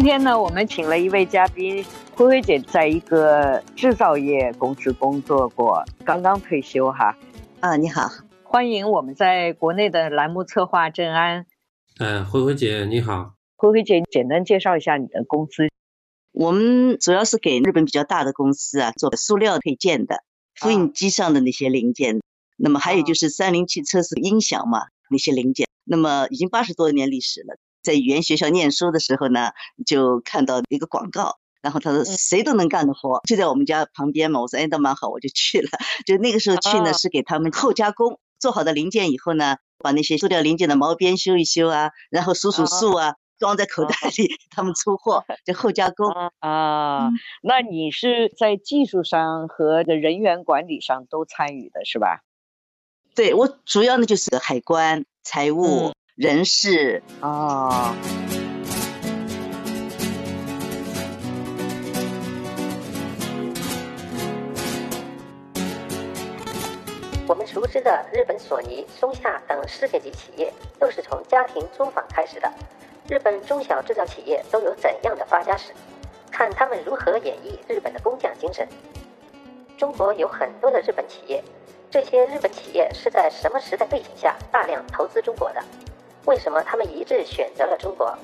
今天呢，我们请了一位嘉宾，灰灰姐在一个制造业公司工作过，刚刚退休哈。啊，你好，欢迎我们在国内的栏目策划郑安。呃，灰灰姐你好，灰灰姐，简单介绍一下你的公司。我们主要是给日本比较大的公司啊做塑料配件的，复印机上的那些零件。那么还有就是三菱汽车是音响嘛那些零件。那么已经八十多年历史了。在语言学校念书的时候呢，就看到一个广告，然后他说谁都能干的活，就在我们家旁边嘛。我说哎，那蛮好，我就去了。就那个时候去呢，是给他们后加工，做好的零件以后呢，把那些塑料零件的毛边修一修啊，然后数数数啊，装在口袋里，他们出货就后加工啊。那你是在技术上和人员管理上都参与的是吧？对我主要呢就是海关、财务。人事啊，我们熟知的日本索尼、松下等世界级企业，都是从家庭作坊开始的。日本中小制造企业都有怎样的发家史？看他们如何演绎日本的工匠精神。中国有很多的日本企业，这些日本企业是在什么时代背景下大量投资中国的？为什么他们一致选择了中国？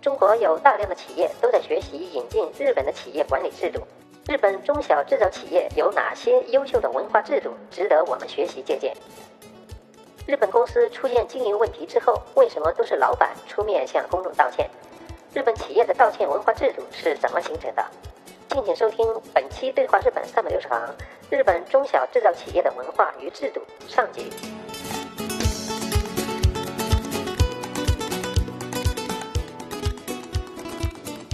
中国有大量的企业都在学习引进日本的企业管理制度。日本中小制造企业有哪些优秀的文化制度值得我们学习借鉴？日本公司出现经营问题之后，为什么都是老板出面向公众道歉？日本企业的道歉文化制度是怎么形成的？敬请收听本期《对话日本三百六十行》日本中小制造企业的文化与制度上集。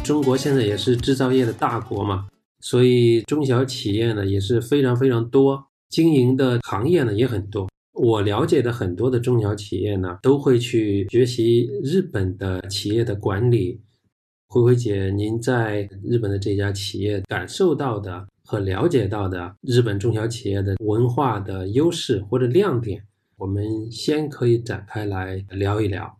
中国现在也是制造业的大国嘛，所以中小企业呢也是非常非常多，经营的行业呢也很多。我了解的很多的中小企业呢，都会去学习日本的企业的管理。灰灰姐，您在日本的这家企业感受到的和了解到的日本中小企业的文化的优势或者亮点，我们先可以展开来聊一聊。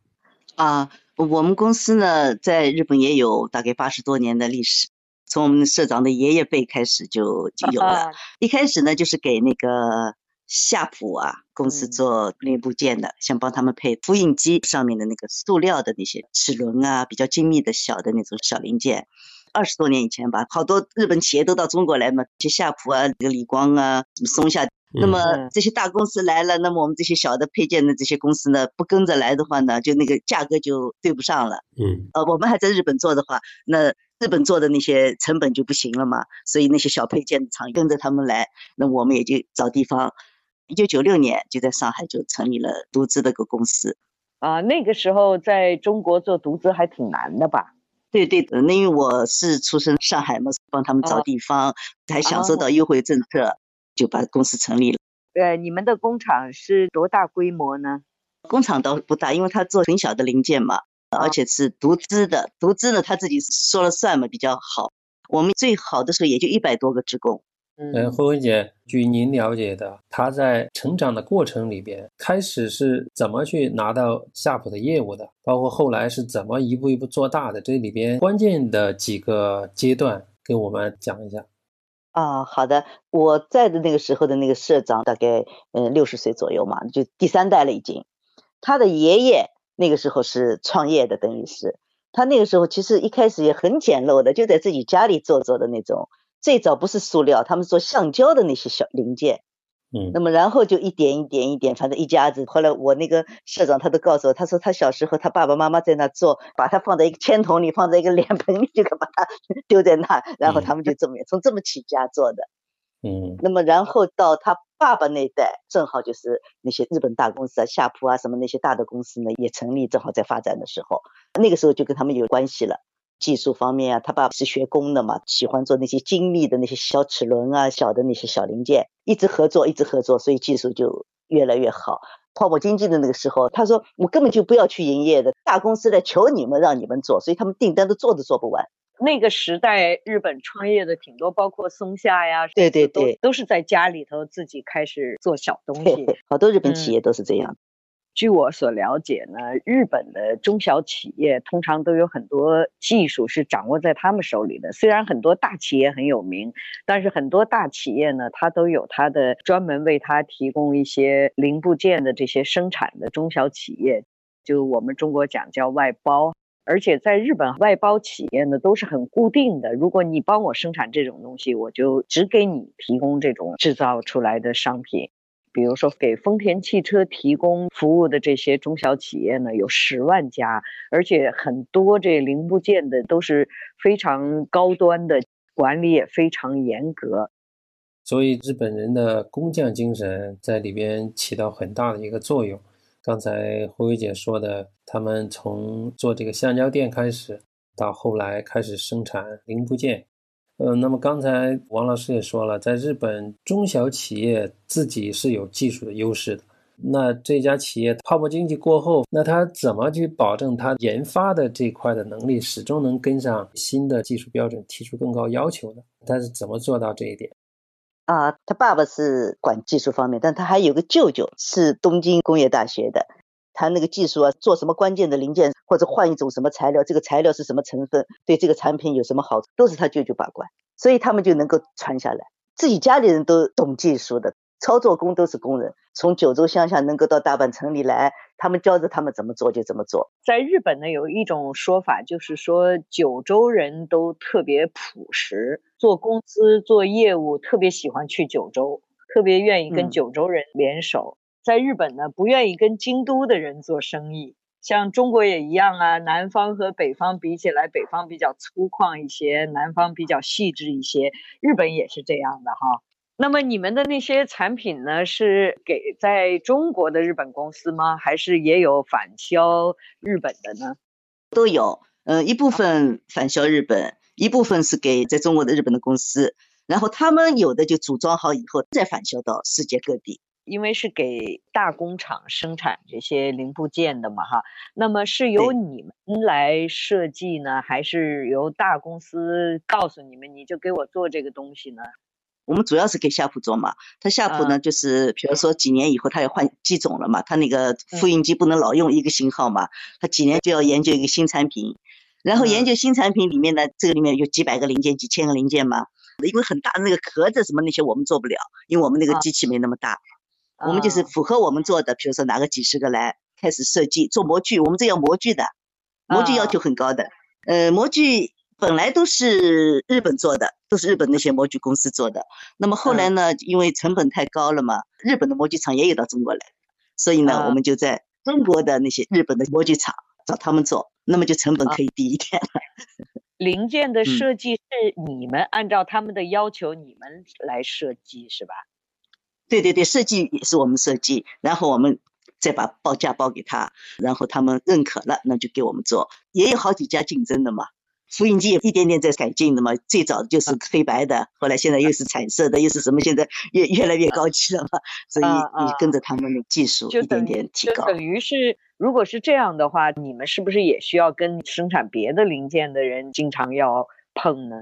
啊。我们公司呢，在日本也有大概八十多年的历史，从我们社长的爷爷辈开始就就有了。一开始呢，就是给那个夏普啊公司做零部件的，想帮他们配复印机上面的那个塑料的那些齿轮啊，比较精密的小的那种小零件。二十多年以前吧，好多日本企业都到中国来嘛，就夏普啊、这个理光啊、什么松下。那么这些大公司来了，那么我们这些小的配件的这些公司呢，不跟着来的话呢，就那个价格就对不上了。嗯，呃，我们还在日本做的话，那日本做的那些成本就不行了嘛。所以那些小配件厂跟着他们来，那我们也就找地方。一九九六年就在上海就成立了独资的个公司。啊，那个时候在中国做独资还挺难的吧？对对的，那因为我是出生上海嘛，帮他们找地方，还享受到优惠政策。就把公司成立了。呃，你们的工厂是多大规模呢？工厂倒不大，因为他做很小的零件嘛，而且是独资的，独资呢他自己说了算嘛，比较好。我们最好的时候也就一百多个职工。嗯，慧慧姐，据您了解的，他在成长的过程里边，开始是怎么去拿到夏普的业务的？包括后来是怎么一步一步做大的？这里边关键的几个阶段，给我们讲一下。啊，好的，我在的那个时候的那个社长大概嗯六十岁左右嘛，就第三代了已经。他的爷爷那个时候是创业的，等于是他那个时候其实一开始也很简陋的，就在自己家里做做的那种。最早不是塑料，他们做橡胶的那些小零件。嗯，那么然后就一点一点一点，反正一家子。后来我那个社长他都告诉我，他说他小时候他爸爸妈妈在那做，把他放在一个铅桶里，放在一个脸盆里，就把他 丢在那，然后他们就这么从这么起家做的。嗯，那么然后到他爸爸那代，正好就是那些日本大公司啊，夏普啊什么那些大的公司呢也成立，正好在发展的时候，那个时候就跟他们有关系了。技术方面啊，他爸爸是学工的嘛，喜欢做那些精密的那些小齿轮啊，小的那些小零件，一直合作，一直合作，所以技术就越来越好。泡沫经济的那个时候，他说我根本就不要去营业的，大公司来求你们让你们做，所以他们订单都做都做不完。那个时代，日本创业的挺多，包括松下呀，对对对，都是在家里头自己开始做小东西。好多日本企业都是这样。据我所了解呢，日本的中小企业通常都有很多技术是掌握在他们手里的。虽然很多大企业很有名，但是很多大企业呢，它都有它的专门为它提供一些零部件的这些生产的中小企业，就我们中国讲叫外包。而且在日本，外包企业呢都是很固定的。如果你帮我生产这种东西，我就只给你提供这种制造出来的商品。比如说，给丰田汽车提供服务的这些中小企业呢，有十万家，而且很多这零部件的都是非常高端的，管理也非常严格。所以，日本人的工匠精神在里边起到很大的一个作用。刚才胡伟姐说的，他们从做这个橡胶垫开始，到后来开始生产零部件。呃，那么刚才王老师也说了，在日本中小企业自己是有技术的优势的。那这家企业泡沫经济过后，那他怎么去保证他研发的这块的能力始终能跟上新的技术标准，提出更高要求的？他是怎么做到这一点？啊，他爸爸是管技术方面，但他还有个舅舅是东京工业大学的，他那个技术啊，做什么关键的零件或者换一种什么材料，这个材料是什么成分，对这个产品有什么好处，都是他舅舅把关，所以他们就能够传下来。自己家里人都懂技术的，操作工都是工人，从九州乡下能够到大阪城里来，他们教着他们怎么做就怎么做。在日本呢，有一种说法，就是说九州人都特别朴实。做公司做业务特别喜欢去九州，特别愿意跟九州人联手。在日本呢，不愿意跟京都的人做生意。像中国也一样啊，南方和北方比起来，北方比较粗犷一些，南方比较细致一些。日本也是这样的哈。那么你们的那些产品呢，是给在中国的日本公司吗？还是也有返销日本的呢？都有，嗯，一部分返销日本。一部分是给在中国的日本的公司，然后他们有的就组装好以后再返销到世界各地，因为是给大工厂生产这些零部件的嘛，哈。那么是由你们来设计呢，还是由大公司告诉你们，你就给我做这个东西呢？我们主要是给夏普做嘛，他夏普呢，就是比如说几年以后他要换机种了嘛，他那个复印机不能老用一个型号嘛，他几年就要研究一个新产品。然后研究新产品里面呢，这个里面有几百个零件、几千个零件嘛，因为很大的那个壳子什么那些我们做不了，因为我们那个机器没那么大，我们就是符合我们做的，比如说拿个几十个来开始设计做模具，我们这要模具的，模具要求很高的，呃，模具本来都是日本做的，都是日本那些模具公司做的，那么后来呢，因为成本太高了嘛，日本的模具厂也有到中国来，所以呢，我们就在中国的那些日本的模具厂找他们做。那么就成本可以低一点了。零件的设计是你们按照他们的要求，你们来设计是吧？对对对，设计也是我们设计，然后我们再把报价报给他，然后他们认可了，那就给我们做。也有好几家竞争的嘛，复印机也一点点在改进的嘛。最早就是黑白的，后来现在又是彩色的，又是什么？现在越越来越高级了嘛。所以你跟着他们的技术一点点提高，等于是。如果是这样的话，你们是不是也需要跟生产别的零件的人经常要碰呢？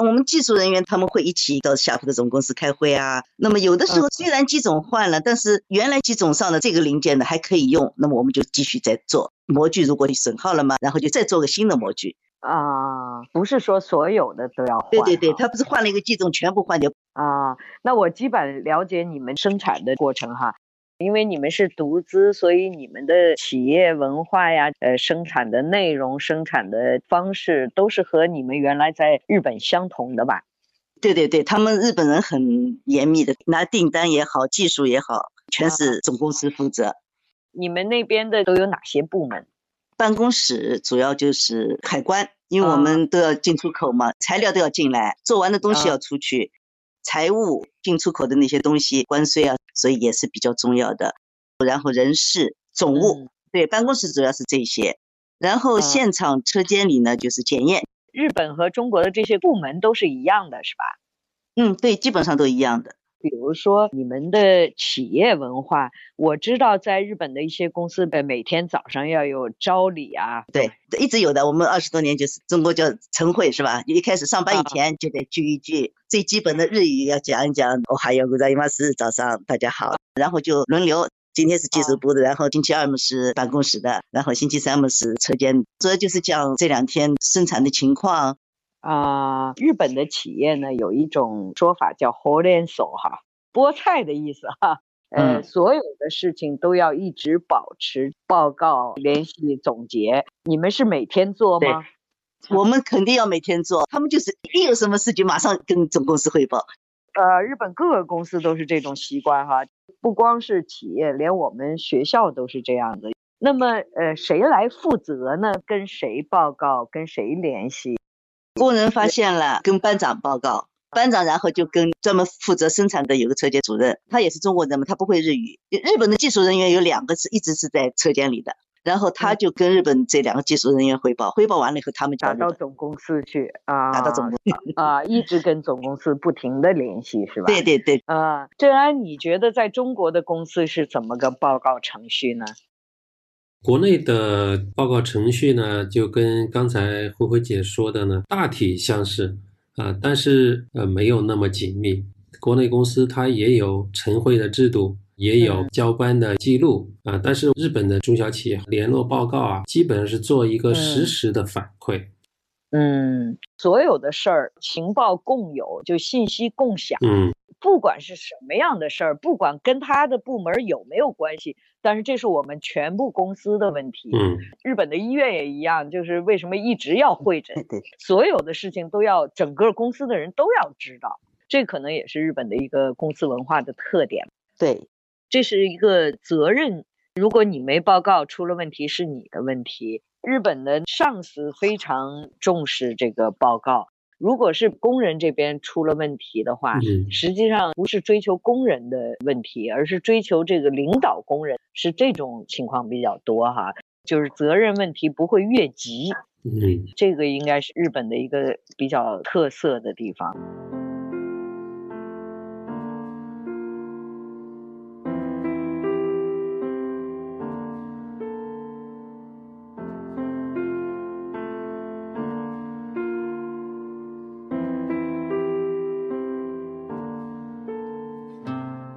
我们技术人员他们会一起到夏普的总公司开会啊。那么有的时候虽然机种换了，但是原来机种上的这个零件呢还可以用，那么我们就继续再做模具。如果你损耗了嘛，然后就再做个新的模具。啊，不是说所有的都要换。对对对，他不是换了一个机种，全部换掉啊。那我基本了解你们生产的过程哈，因为你们是独资，所以你们的企业文化呀，呃，生产的内容、生产的方式都是和你们原来在日本相同的吧？对对对，他们日本人很严密的，拿订单也好，技术也好，全是总公司负责。你们那边的都有哪些部门？办公室主要就是海关，因为我们都要进出口嘛，材料都要进来，做完的东西要出去，财务进出口的那些东西关税啊，所以也是比较重要的。然后人事、总务，对，办公室主要是这些。然后现场车间里呢，就是检验。日本和中国的这些部门都是一样的，是吧？嗯，对，基本上都一样的。比如说你们的企业文化，我知道在日本的一些公司的每天早上要有朝礼啊，对，一直有的。我们二十多年就是中国叫晨会是吧？一开始上班以前就得聚一聚，最基本的日语要讲一讲。哦，还有个在伊玛斯早上大家好，然后就轮流，今天是技术部的，然后星期二嘛是办公室的，然后星期三嘛是车间，主要就是讲这两天生产的情况。啊，日本的企业呢有一种说法叫 h o l e n s o 哈，菠菜的意思哈。呃，所有的事情都要一直保持报告、联系、总结。你们是每天做吗？我们肯定要每天做。他们就是一有什么事情马上跟总公司汇报。呃，日本各个公司都是这种习惯哈，不光是企业，连我们学校都是这样的。那么，呃，谁来负责呢？跟谁报告？跟谁联系？工人发现了，跟班长报告，班长然后就跟专门负责生产的有个车间主任，他也是中国人嘛，他不会日语。日本的技术人员有两个是一直是在车间里的，然后他就跟日本这两个技术人员汇报，汇报完了以后，他们打到总公司去啊，打到总公司啊，一直跟总公司不停的联系是吧？对对对啊，郑安，你觉得在中国的公司是怎么个报告程序呢？国内的报告程序呢，就跟刚才慧慧姐说的呢，大体相似啊，但是呃没有那么紧密。国内公司它也有晨会的制度，也有交班的记录啊，但是日本的中小企业联络报告啊，基本上是做一个实时的反馈。嗯，所有的事儿情报共有，就信息共享。嗯。不管是什么样的事儿，不管跟他的部门有没有关系，但是这是我们全部公司的问题。嗯，日本的医院也一样，就是为什么一直要会诊？对，所有的事情都要整个公司的人都要知道，这可能也是日本的一个公司文化的特点。对，这是一个责任，如果你没报告出了问题是你的问题。日本的上司非常重视这个报告。如果是工人这边出了问题的话，实际上不是追求工人的问题，而是追求这个领导工人，是这种情况比较多哈，就是责任问题不会越级，嗯，这个应该是日本的一个比较特色的地方。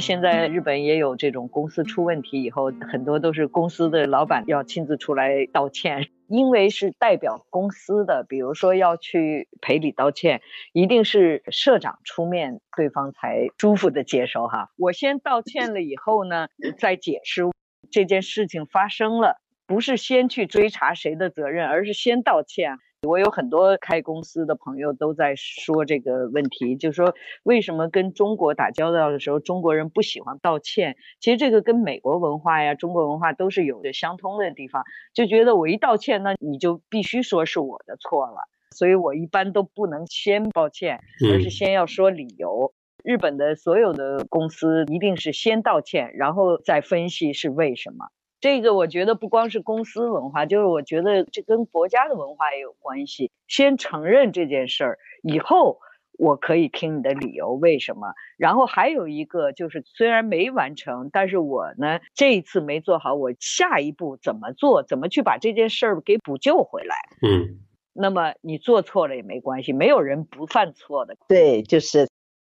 现在日本也有这种公司出问题以后，很多都是公司的老板要亲自出来道歉，因为是代表公司的，比如说要去赔礼道歉，一定是社长出面，对方才舒服的接受哈。我先道歉了以后呢，再解释这件事情发生了，不是先去追查谁的责任，而是先道歉。我有很多开公司的朋友都在说这个问题，就是说为什么跟中国打交道的时候，中国人不喜欢道歉？其实这个跟美国文化呀、中国文化都是有着相通的地方，就觉得我一道歉，那你就必须说是我的错了，所以我一般都不能先抱歉，而是先要说理由。日本的所有的公司一定是先道歉，然后再分析是为什么。这个我觉得不光是公司文化，就是我觉得这跟国家的文化也有关系。先承认这件事儿，以后我可以听你的理由，为什么？然后还有一个就是，虽然没完成，但是我呢这一次没做好，我下一步怎么做？怎么去把这件事儿给补救回来？嗯，那么你做错了也没关系，没有人不犯错的。对，就是。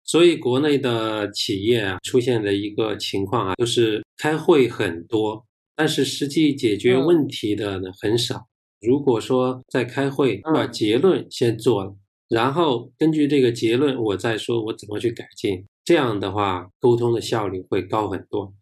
所以国内的企业啊，出现的一个情况啊，就是开会很多。但是实际解决问题的呢很少，如果说在开会把结论先做了，然后根据这个结论，我再说我怎么去改进，这样的话沟通的效率会高很多。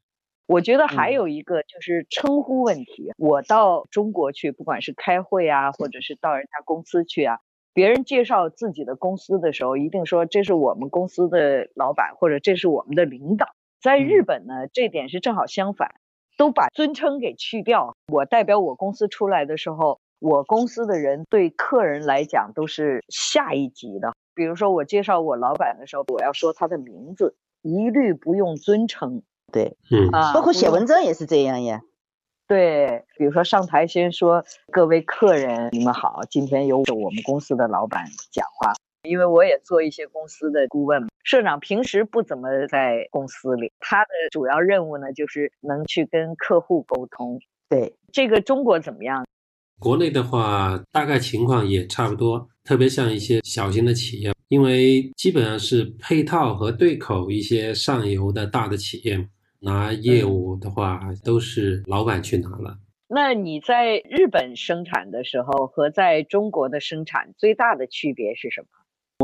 我觉得还有一个就是称呼问题。我到中国去，不管是开会啊，或者是到人家公司去啊，别人介绍自己的公司的时候，一定说这是我们公司的老板，或者这是我们的领导。在日本呢，这点是正好相反，都把尊称给去掉。我代表我公司出来的时候，我公司的人对客人来讲都是下一级的。比如说我介绍我老板的时候，我要说他的名字，一律不用尊称。对，嗯啊，包括写文章也是这样呀。对，比如说上台先说各位客人，你们好，今天由我们公司的老板讲话，因为我也做一些公司的顾问。社长平时不怎么在公司里，他的主要任务呢就是能去跟客户沟通。对，这个中国怎么样？国内的话，大概情况也差不多，特别像一些小型的企业，因为基本上是配套和对口一些上游的大的企业。拿业务的话，都是老板去拿了。那你在日本生产的时候和在中国的生产最大的区别是什么？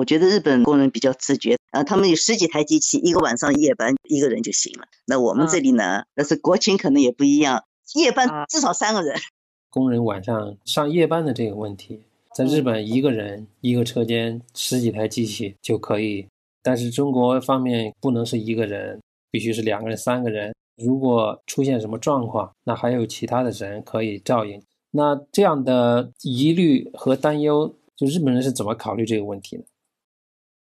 我觉得日本工人比较自觉，啊，他们有十几台机器，一个晚上夜班一个人就行了。那我们这里呢，但是国情可能也不一样，夜班至少三个人。工人晚上上夜班的这个问题，在日本一个人一个车间十几台机器就可以，但是中国方面不能是一个人。必须是两个人、三个人。如果出现什么状况，那还有其他的人可以照应。那这样的疑虑和担忧，就日本人是怎么考虑这个问题呢？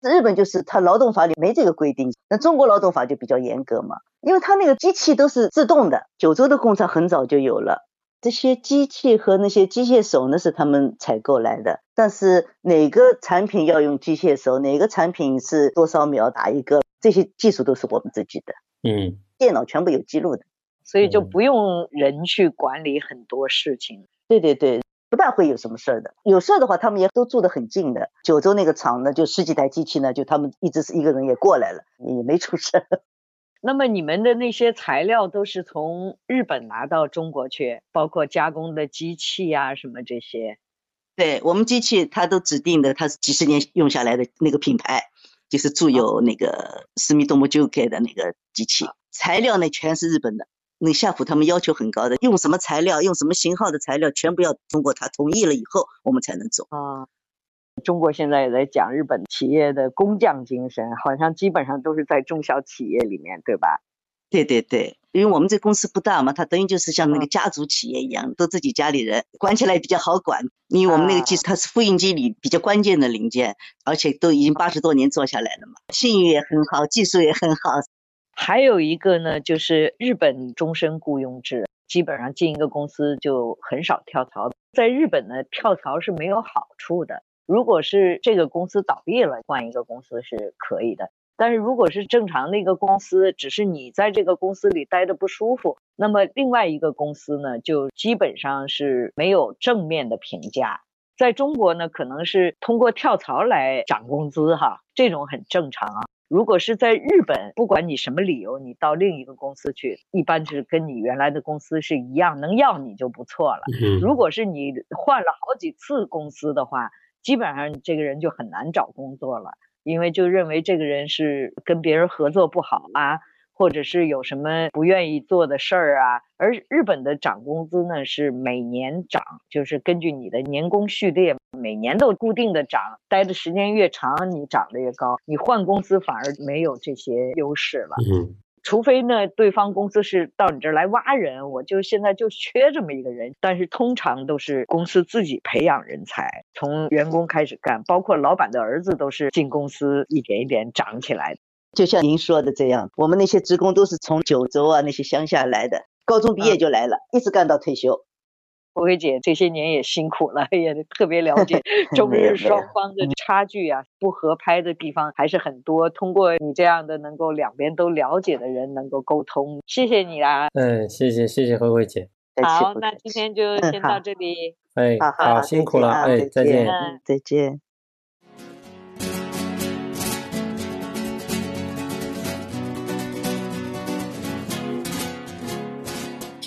日本就是它劳动法里没这个规定，那中国劳动法就比较严格嘛，因为它那个机器都是自动的。九州的工厂很早就有了这些机器和那些机械手，呢是他们采购来的。但是哪个产品要用机械手，哪个产品是多少秒打一个？这些技术都是我们自己的，嗯，电脑全部有记录的，所以就不用人去管理很多事情。对对对，不大会有什么事儿的。有事儿的话，他们也都住得很近的。九州那个厂呢，就十几台机器呢，就他们一直是一个人也过来了，也没出事。那么你们的那些材料都是从日本拿到中国去，包括加工的机器呀什么这些。对我们机器，它都指定的，它是几十年用下来的那个品牌。就是铸有那个斯密多摩就盖的那个机器，材料呢全是日本的。那夏普他们要求很高的，用什么材料，用什么型号的材料，全部要通过他同意了以后，我们才能做。啊，中国现在也在讲日本企业的工匠精神，好像基本上都是在中小企业里面，对吧？对对对，因为我们这公司不大嘛，它等于就是像那个家族企业一样，都自己家里人，管起来比较好管。因为我们那个机它是复印机里比较关键的零件，而且都已经八十多年做下来了嘛，信誉也很好，技术也很好。还有一个呢，就是日本终身雇佣制，基本上进一个公司就很少跳槽。在日本呢，跳槽是没有好处的。如果是这个公司倒闭了，换一个公司是可以的。但是如果是正常的一个公司，只是你在这个公司里待着不舒服，那么另外一个公司呢，就基本上是没有正面的评价。在中国呢，可能是通过跳槽来涨工资，哈，这种很正常啊。如果是在日本，不管你什么理由，你到另一个公司去，一般是跟你原来的公司是一样，能要你就不错了。如果是你换了好几次公司的话，基本上这个人就很难找工作了。因为就认为这个人是跟别人合作不好啊，或者是有什么不愿意做的事儿啊。而日本的涨工资呢是每年涨，就是根据你的年功序列，每年都固定的涨，待的时间越长，你涨得越高。你换公司反而没有这些优势了。嗯。除非呢，对方公司是到你这儿来挖人，我就现在就缺这么一个人。但是通常都是公司自己培养人才，从员工开始干，包括老板的儿子都是进公司一点一点长起来的。就像您说的这样，我们那些职工都是从九州啊那些乡下来的，高中毕业就来了，一直干到退休。郭薇姐这些年也辛苦了，也特别了解 中日双方的差距啊，不合拍的地方还是很多。通过你这样的能够两边都了解的人，能够沟通，谢谢你啦。嗯，谢谢谢谢慧慧姐。好，那今天就先到这里。哎，好，辛苦了，哎，再见，再见。